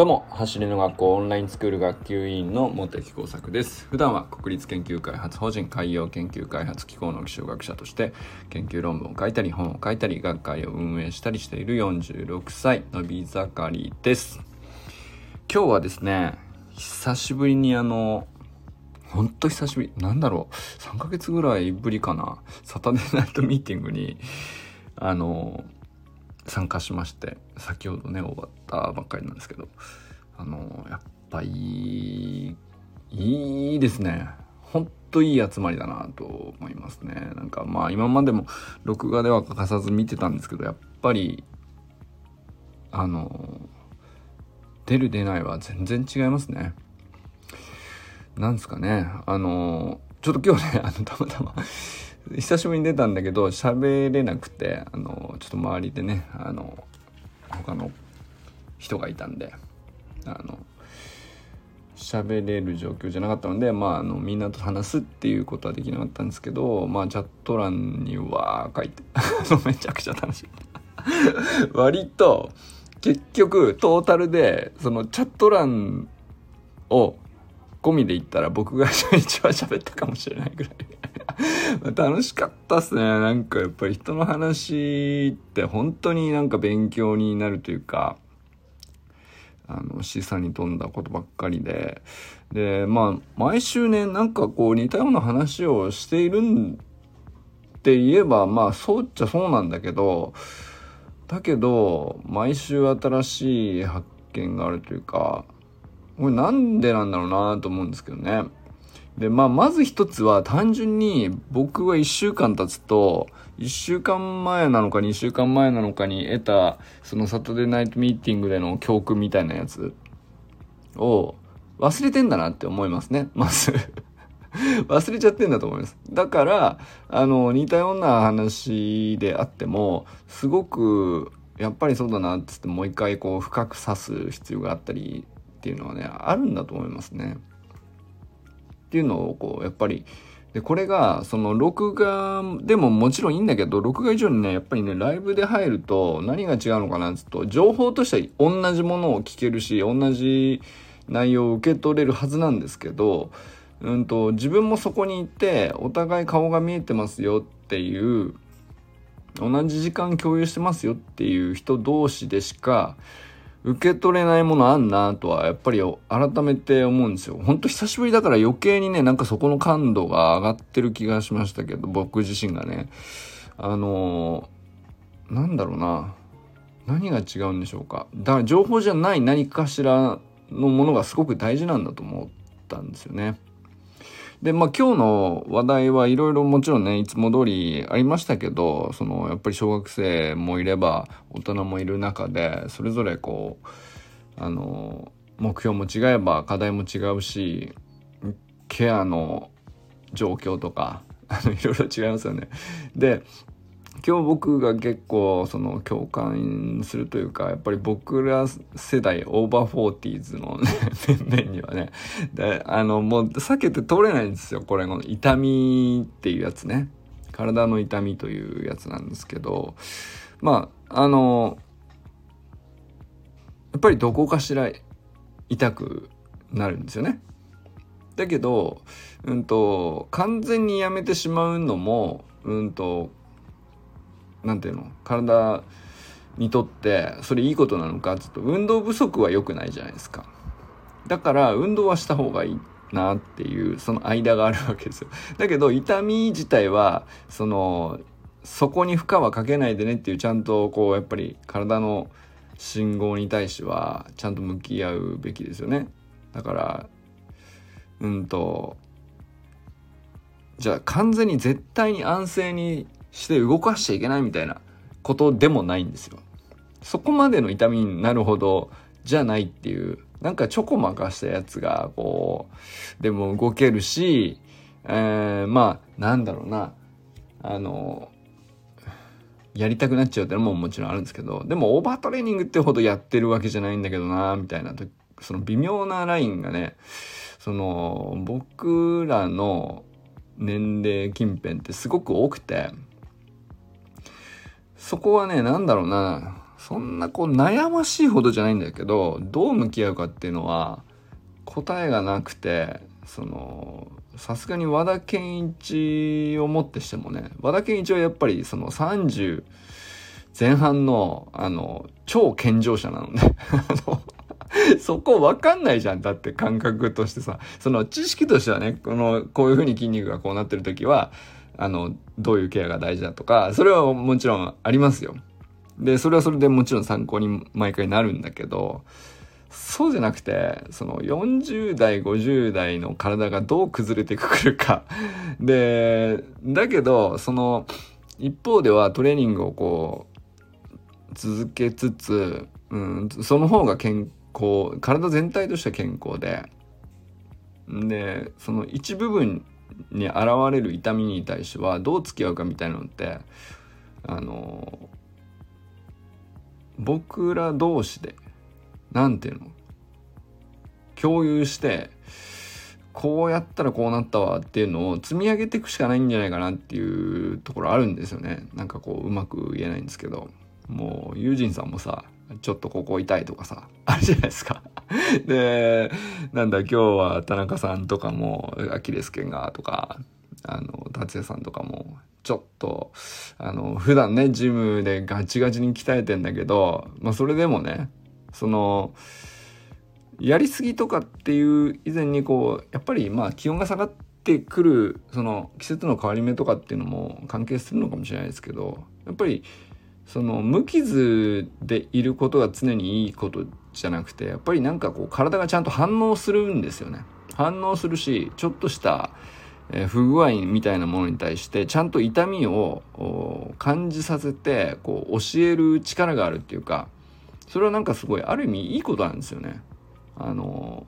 どうも、走りの学校オンラインスクール学級委員の茂木耕作です。普段は国立研究開発法人海洋研究開発機構の気象学者として研究論文を書いたり本を書いたり学会を運営したりしている46歳のび盛りです。今日はですね、久しぶりにあの、ほんと久しぶり、なんだろう、3ヶ月ぐらいぶりかな、サタデーナイトミーティングに、あの、参加しまして先ほどね終わったばっかりなんですけどあのやっぱいいいいですね。ほんといい集まりだなと思いますね。なんかまあ今までも録画では欠かさず見てたんですけどやっぱりあの出る出ないは全然違いますね。なんですかね。あのちょっと今日ねあのたまたま久しぶりに出たんだけど喋れなくてあのちょっと周りでねあの他の人がいたんであの喋れる状況じゃなかったので、まあ、あのみんなと話すっていうことはできなかったんですけど、まあ、チャット欄にわー書いて めちゃくちゃ楽しい 割と結局トータルでそのチャット欄を込みで言ったら僕が一番喋ったかもしれないぐらい。楽しかったっすね。なんかやっぱり人の話って本当になんか勉強になるというか、あの、示唆に富んだことばっかりで。で、まあ、毎週ね、なんかこう似たような話をしているんって言えば、まあ、そうっちゃそうなんだけど、だけど、毎週新しい発見があるというか、これなんでなんだろうなと思うんですけどね。で、まあ、まず一つは単純に僕は一週間経つと、一週間前なのか二週間前なのかに得た、そのサタデーナイトミーティングでの教訓みたいなやつを忘れてんだなって思いますね、まず 忘れちゃってんだと思います。だから、あの、似たような話であっても、すごく、やっぱりそうだなってってもう一回こう深く刺す必要があったりっていうのはね、あるんだと思いますね。っていうのをこうやっぱりでこれがその録画でももちろんいいんだけど録画以上にねやっぱりねライブで入ると何が違うのかなっつうと情報としては同じものを聞けるし同じ内容を受け取れるはずなんですけど、うんと、自分もそこに行ってお互い顔が見えてますよっていう同じ時間共有してますよっていう人同士でしか受け取れないものあんなとはやっぱり改めて思うんですよ。ほんと久しぶりだから余計にね、なんかそこの感度が上がってる気がしましたけど、僕自身がね。あのー、なんだろうな。何が違うんでしょうか。だから情報じゃない何かしらのものがすごく大事なんだと思ったんですよね。で、まあ今日の話題はいろいろもちろんね、いつも通りありましたけど、そのやっぱり小学生もいれば大人もいる中で、それぞれこう、あの、目標も違えば課題も違うし、ケアの状況とか、あの、いろいろ違いますよね。で、今日僕が結構その共感するというかやっぱり僕ら世代 over forties のね 面々にはねであのもう避けて通れないんですよこれの痛みっていうやつね。体の痛みというやつなんですけどまああのやっぱりどこかしら痛くなるんですよね。だけどうんと完全にやめてしまうのもうんと何ていうの？体にとってそれいいことなのか？ちょっと運動不足は良くないじゃないですか。だから運動はした方がいいなっていうその間があるわけですよ。だけど痛み自体はそのそこに負荷はかけないでねっていうちゃんとこうやっぱり体の信号に対してはちゃんと向き合うべきですよね。だからうんとじゃあ完全に絶対に安静にして動かしちゃいけないみたいなことでもないんですよ。そこまでの痛みになるほどじゃないっていう、なんかちょこまかしたやつが、こう、でも動けるし、えー、まあ、なんだろうな、あの、やりたくなっちゃうってのももちろんあるんですけど、でもオーバートレーニングってほどやってるわけじゃないんだけどな、みたいな、その微妙なラインがね、その、僕らの年齢近辺ってすごく多くて、そこはね、なんだろうな、そんなこう悩ましいほどじゃないんだけどどう向き合うかっていうのは答えがなくてそのさすがに和田健一をもってしてもね和田健一はやっぱりその30前半のあの超健常者なのね そこわかんないじゃん。だって感覚としてさ。その知識としてはね、この、こういう風に筋肉がこうなってる時は、あの、どういうケアが大事だとか、それはもちろんありますよ。で、それはそれでもちろん参考に毎回なるんだけど、そうじゃなくて、その40代、50代の体がどう崩れてくるか。で、だけど、その、一方ではトレーニングをこう、続けつつ、うん、その方が健こう体全体としては健康ででその一部分に現れる痛みに対してはどう付き合うかみたいなのってあの僕ら同士で何ていうの共有してこうやったらこうなったわっていうのを積み上げていくしかないんじゃないかなっていうところあるんですよねなんかこううまく言えないんですけどもうユージンさんもさちょっとここ痛いとかさ、あるじゃないですか。で、なんだ今日は田中さんとかも、アキレス腱がとか、あの、達也さんとかも、ちょっと、あの、普段ね、ジムでガチガチに鍛えてんだけど、まあそれでもね、その、やりすぎとかっていう以前にこう、やっぱりまあ気温が下がってくる、その季節の変わり目とかっていうのも関係するのかもしれないですけど、やっぱりその無傷でいることが常にいいことじゃなくてやっぱりなんかこう体がちゃんと反応するんですよね反応するしちょっとした不具合みたいなものに対してちゃんと痛みを感じさせてこう教える力があるっていうかそれはなんかすごいある意味いいことなんですよね。あの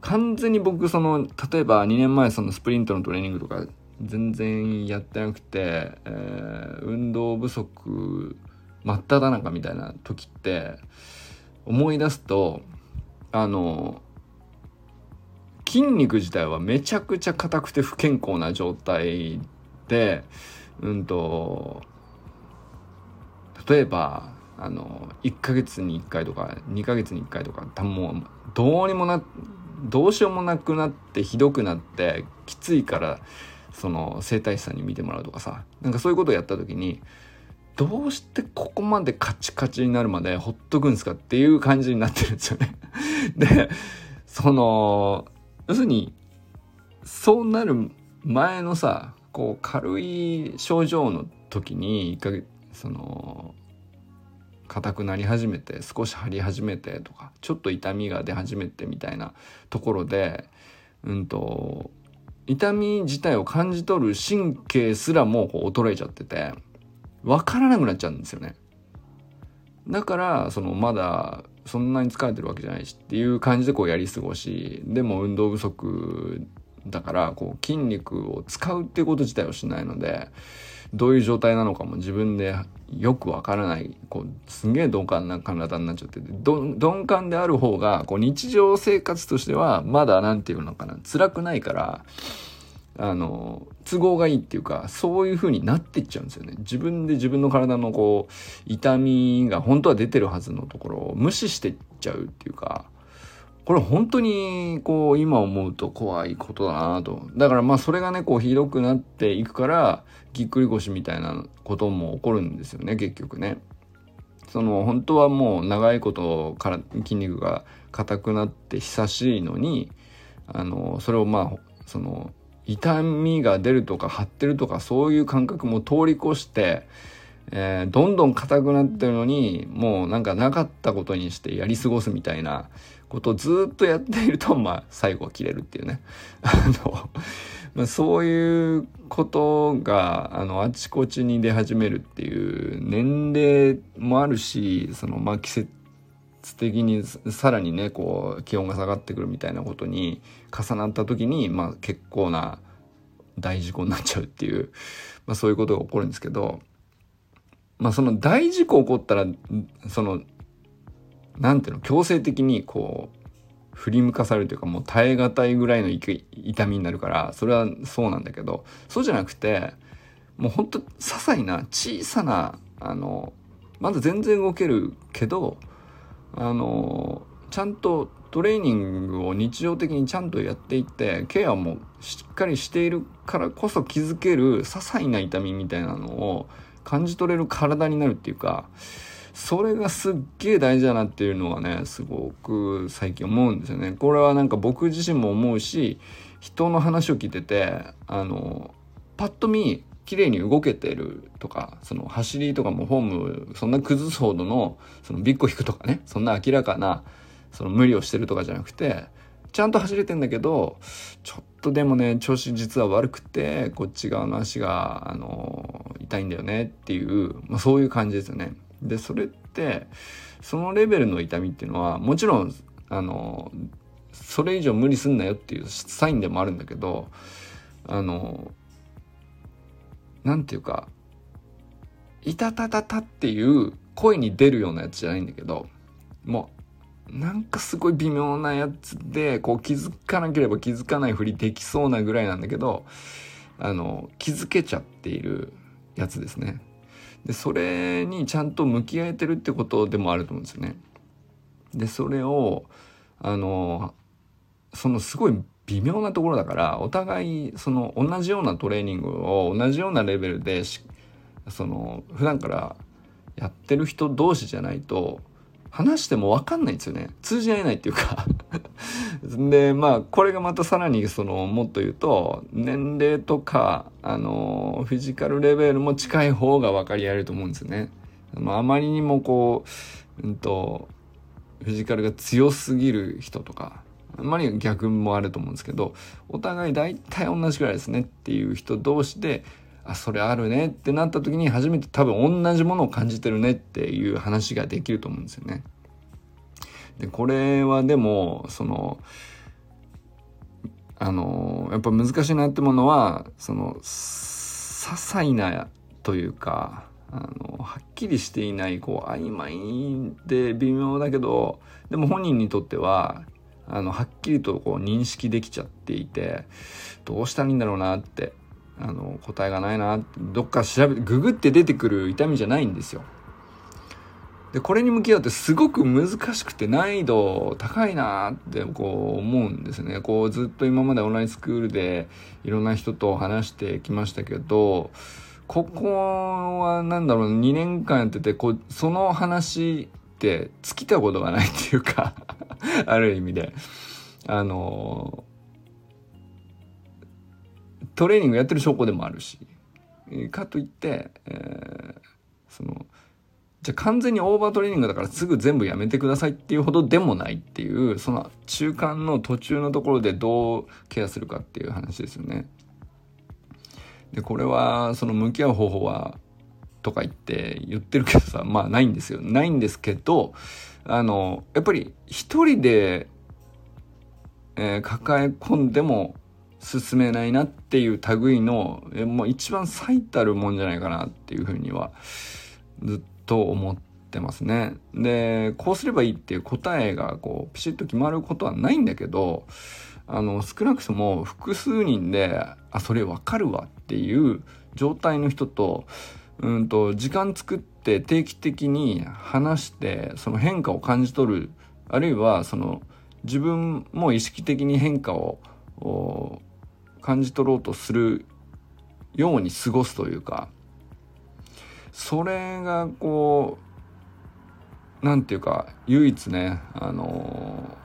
完全に僕その例えば2年前そのスプリントのトレーニングとか全然やってなくて、えー、運動不足真っ只中みたいな時って思い出すとあの筋肉自体はめちゃくちゃ硬くて不健康な状態でうんと例えばあの1ヶ月に1回とか2ヶ月に1回とかもうどうにもなどうしようもなくなってひどくなってきついからその整体師さんに見てもらうとかさなんかそういうことをやった時にどうしてここまでカチカチになるまでほっとくんですかっていう感じになってるんですよね。でその要するにそうなる前のさこう軽い症状の時に1ヶ月その硬くなり始めて少し張り始めてとかちょっと痛みが出始めてみたいなところでうんと痛み自体を感じ取る神経すらもこう衰えちゃってて。分からなくなっちゃうんですよね。だからそのまだそんなに疲れてるわけじゃないしっていう感じでこうやり過ごしでも運動不足だからこう筋肉を使うっていうこと自体をしないのでどういう状態なのかも自分でよくわからないこうすげえ鈍感な体になっちゃってて鈍感である方がこう日常生活としてはまだ何て言うのかな辛くないからあの都合がいいっていうかそういう風になっていっちゃうんですよね自分で自分の体のこう痛みが本当は出てるはずのところを無視していっちゃうっていうかこれ本当にこう今思うと怖いことだなと。だからまあそれがねこうひどくなっていくからぎっくり腰みたいなことも起こるんですよね結局ね。その本当はもう長いことから筋肉が硬くなって久しいのにあのそれをまあその痛みが出るとか張ってるとかそういう感覚も通り越してえー、どんどん硬くなってるのにもうなんかなかったことにしてやり過ごすみたいなことをずっとやっているとまあ最後は切れるっていうね。あの、まあ、そういうことがあのあちこちに出始めるっていう年齢もあるしそのまあ季節的にさらにねこう気温が下がってくるみたいなことに重なった時にまあ結構な大事故になっちゃうっていう、まあ、そういうことが起こるんですけどまあその大事故起こったらそのなんていうの強制的にこう振り向かされるというかもう耐え難いぐらいの痛みになるからそれはそうなんだけどそうじゃなくてもうほんと些細な小さなあのまだ全然動けるけどあのちゃんとトレーニングを日常的にちゃんとやっていってケアもしっかりしているからこそ気づける些細な痛みみたいなのを感じ取れる体になるっていうかそれがすっげえ大事だなっていうのはねすごく最近思うんですよね。これはなんか僕自身も思うし人の話を聞いててあのパッと見綺麗に動けてるとかその走りとかもフォームそんな崩すほどのそのビッグ引くとかねそんな明らかなその無理をしてるとかじゃなくてちゃんと走れてんだけどちょっとでもね調子実は悪くてこっち側の足があの痛いんだよねっていう、まあ、そういう感じですよね。でそれってそのレベルの痛みっていうのはもちろんあのそれ以上無理すんなよっていうサインでもあるんだけどあのなんていうか「いたたたた」っていう声に出るようなやつじゃないんだけどもうなんかすごい微妙なやつでこう気づかなければ気づかないふりできそうなぐらいなんだけどあの気づけちゃっているやつですね。でそれにちゃんと向き合えてるってことでもあると思うんですよね。でそれをあのそのすごい微妙なところだからお互いその同じようなトレーニングを同じようなレベルでその普段からやってる人同士じゃないと話しても分かんないんですよね通じ合えないっていうか でまあこれがまたさらにそのもっと言うと年齢とかあのフィジカルレベルも近い方が分かり合えると思うんですよね。あまりにもこう、うんと、フィジカルが強すぎる人とかあんまり逆もあると思うんですけどお互い大体同じぐらいですねっていう人同士であそれあるねってなった時に初めて多分同じものを感じてるねっていう話ができると思うんですよね。でこれはでもそのあのやっぱ難しいなってものはその些細なというかあのはっきりしていないこう曖昧で微妙だけどでも本人にとってはあのはっきりとこう認識できちゃっていてどうしたらいいんだろうなってあの答えがないなどっか調べてググって出てくる痛みじゃないんですよ。でこれに向き合うってすごく難しくて難易度高いなってこう思うんですね。こうずっと今までオンラインスクールでいろんな人と話してきましたけどここは何だろう2年間やっててこうその話って尽きたことがないっていうか ある意味であのトレーニングやってる証拠でもあるしかといって、えー、そのじゃ完全にオーバートレーニングだからすぐ全部やめてくださいっていうほどでもないっていうその中間の途中のところでどうケアするかっていう話ですよね。でこれはその向き合う方法はとか言って言ってるけどさまあないんですよないんですけどあのやっぱり一人で、えー、抱え込んでも進めないなっていう類の、えもう一番最たるもんじゃないかなっていうふうにはずっと思ってますね。でこうすればいいっていう答えがこうピシッと決まることはないんだけどあの少なくとも複数人で「あそれわかるわ」っていう状態の人とうんと時間作って定期的に話してその変化を感じ取るあるいはその自分も意識的に変化を感じ取ろうとするように過ごすというかそれがこうなんていうか唯一ねあの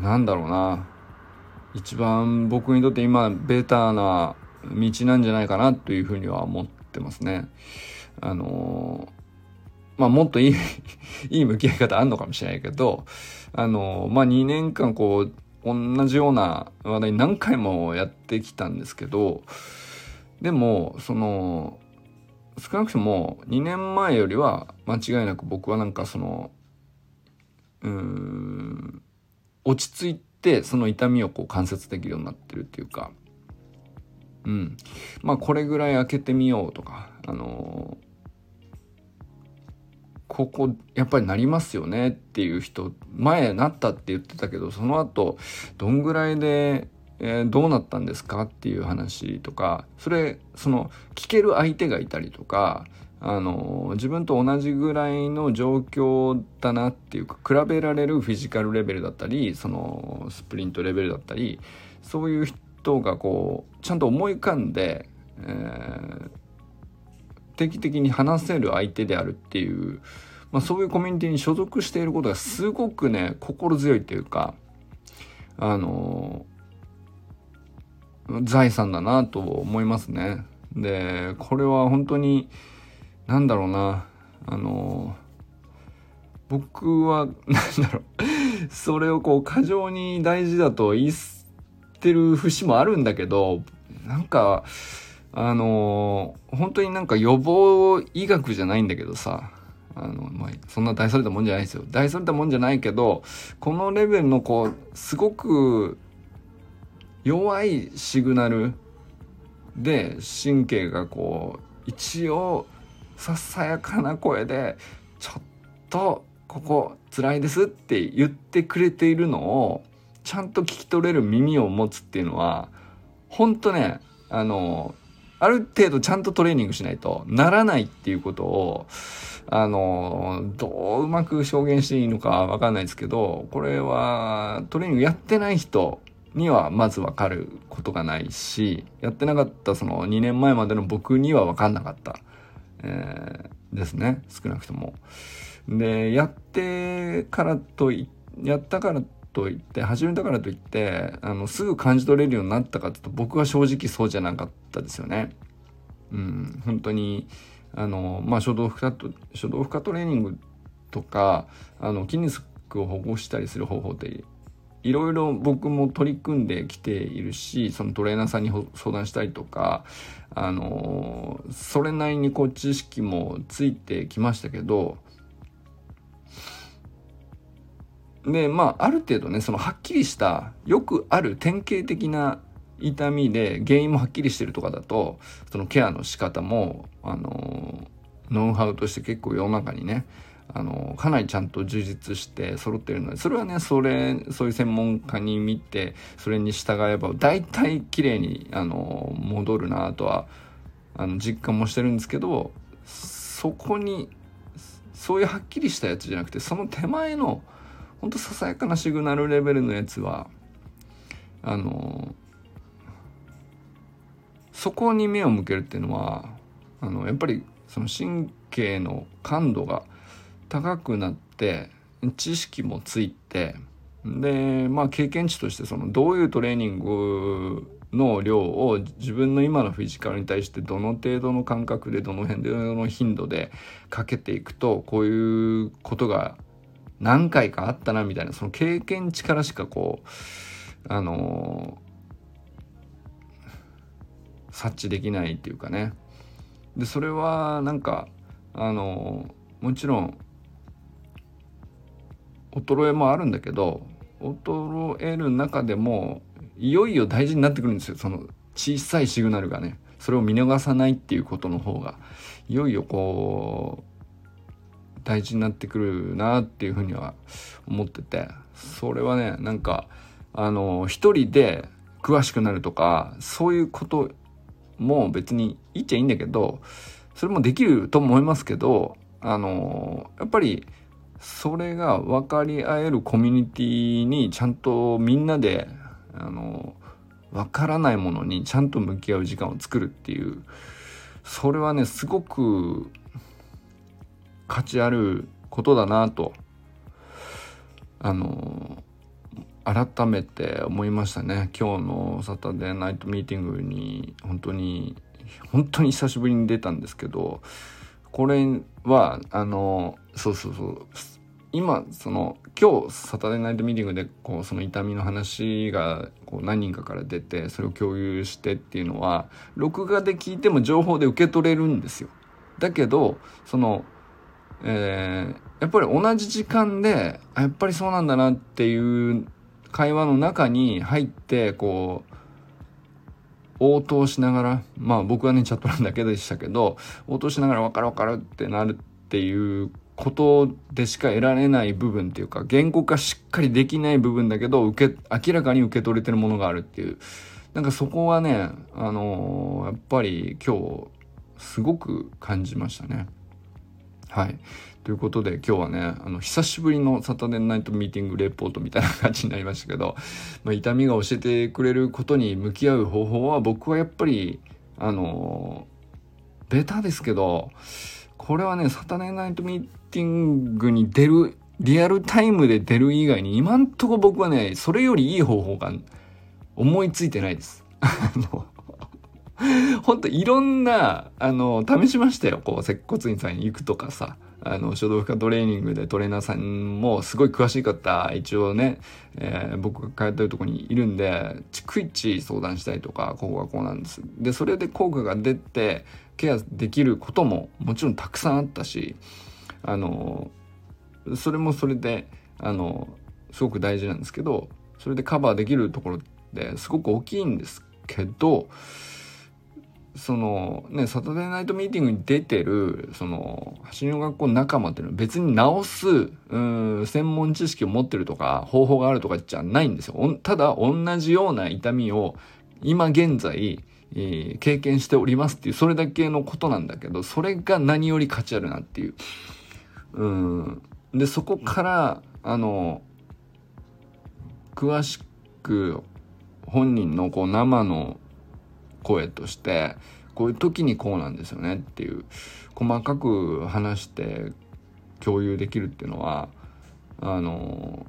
ー、なんだろうな一番僕にとって今ベターな道なんじゃないかなというふうには思ってますね。あのまあもっといい いい向き合い方あんのかもしれないけど、あのまあ2年間こう、同じような話題何回もやってきたんですけど、でも、その、少なくとも2年前よりは間違いなく僕はなんかその、うん、落ち着いてその痛みをこう観察できるようになってるっていうか、うん。まあ、これぐらい開けてみようとか、あのー、ここ、やっぱりなりますよねっていう人、前なったって言ってたけど、その後、どんぐらいで、えー、どうなったんですかっていう話とか、それ、その、聞ける相手がいたりとか、あの自分と同じぐらいの状況だなっていうか比べられるフィジカルレベルだったりそのスプリントレベルだったりそういう人がこうちゃんと思い浮かんで、えー、定期的に話せる相手であるっていう、まあ、そういうコミュニティに所属していることがすごくね心強いっていうかあの財産だなと思いますね。でこれは本当になんだろうなあの僕は なんだろうそれをこう過剰に大事だと言ってる節もあるんだけどなんかあの本当になんか予防医学じゃないんだけどさあの、まあ、そんな大それたもんじゃないですよ。大それたもんじゃないけどこのレベルのこうすごく弱いシグナルで神経がこう一応ささやかな声で「ちょっとここ辛いです」って言ってくれているのをちゃんと聞き取れる耳を持つっていうのはほんとねあのある程度ちゃんとトレーニングしないとならないっていうことをあのどううまく表現していいのかわかんないですけどこれはトレーニングやってない人にはまずわかることがないしやってなかったその2年前までの僕にはわかんなかったえー、ですね少なくとも。でやってからといやったからといって始めたからといってあのすぐ感じ取れるようになったかというと僕は正直そうじゃなかったですよね。うん、本当にあの、まあ、初動負荷初動負荷トレーニングとかあの筋肉を保護したりする方法っていろいろ僕も取り組んできているしそのトレーナーさんに相談したりとかあのそれなりにこう知識もついてきましたけどでまあある程度ねそのはっきりしたよくある典型的な痛みで原因もはっきりしてるとかだとそのケアの仕方もあのノウハウとして結構世の中にねあのかなりちゃんと充実して揃ってるのでそれはねそれそういう専門家に見てそれに従えば大体綺麗にあの戻るなとはあの実感もしてるんですけどそこにそういうはっきりしたやつじゃなくてその手前のほんとささやかなシグナルレベルのやつはあのそこに目を向けるっていうのはあのやっぱりその神経の感度が高くなって知識もついてでまあ経験値としてそのどういうトレーニングの量を自分の今のフィジカルに対してどの程度の感覚でどの辺でどの頻度でかけていくとこういうことが何回かあったなみたいなその経験値からしかこうあの察知できないっていうかね。でそれはなんかあのもちろん衰えもあるんだけど衰える中でもいよいよ大事になってくるんですよ。その小さいシグナルがね。それを見逃さないっていうことの方が。いよいよこう大事になってくるなっていうふうには思っててそれはねなんかあの一人で詳しくなるとかそういうことも別に言っちゃいいんだけどそれもできると思いますけどあのやっぱりそれが分かり合えるコミュニティにちゃんとみんなであの分からないものにちゃんと向き合う時間を作るっていうそれはねすごく価値あることだなとあの改めて思いましたね今日のサタデーナイトミーティングに本当に本当に久しぶりに出たんですけどこれはあのそうそうそう今その今日サタデーナイトミーティングでこうその痛みの話がこう何人かから出てそれを共有してっていうのは録画で聞いても情報で受け取れるんですよ。だけどそのえー、やっぱり同じ時間でやっぱりそうなんだなっていう会話の中に入ってこう応答しながらまあ僕はねチャット欄だけでしたけど応答しながら分かる分かるってなるっていうことでしか得られない部分っていうか言語化しっかりできない部分だけど受け明らかに受け取れてるものがあるっていうなんかそこはねあのー、やっぱり今日すごく感じましたね。はい。ということで今日はね、あの、久しぶりのサタデーナイトミーティングレポートみたいな感じになりましたけど、まあ、痛みが教えてくれることに向き合う方法は僕はやっぱり、あの、ベタですけど、これはね、サタデーナイトミーティングに出る、リアルタイムで出る以外に今んとこ僕はね、それよりいい方法が思いついてないです。あの、ほんといろんな、あの、試しましたよ。こう、接骨院さんに行くとかさ。あの、書道負荷トレーニングでトレーナーさんもすごい詳しい方、一応ね、えー、僕が通ってるとこにいるんで、逐一相談したりとか、ここがこうなんです。で、それで効果が出て、ケアできることももちろんたくさんあったし、あの、それもそれで、あの、すごく大事なんですけど、それでカバーできるところってすごく大きいんですけど、そのねサタデーナイトミーティングに出てるその走りの学校仲間っていうのは別に直すうん専門知識を持ってるとか方法があるとかじゃないんですよ。ただ同じような痛みを今現在、えー、経験しておりますっていうそれだけのことなんだけどそれが何より価値あるなっていう。うん。でそこからあの詳しく本人のこう生の声としてこういう時にこうなんですよねっていう細かく話して共有できるっていうのはあの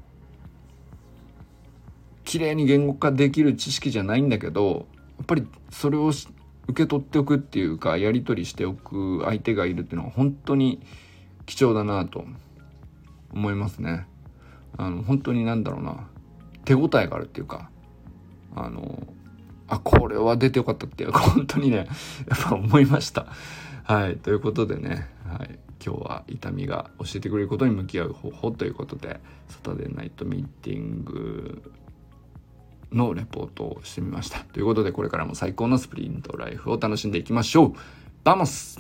綺麗に言語化できる知識じゃないんだけどやっぱりそれを受け取っておくっていうかやり取りしておく相手がいるっていうのは本当に貴重だなと思いますね。あの本当になんだろうな手応えがあるっていうかあのあ、これは出てよかったって、本当にね、やっぱ思いました。はい。ということでね、はい。今日は痛みが教えてくれることに向き合う方法ということで、サタデーナイトミーティングのレポートをしてみました。ということで、これからも最高のスプリントライフを楽しんでいきましょう。バモス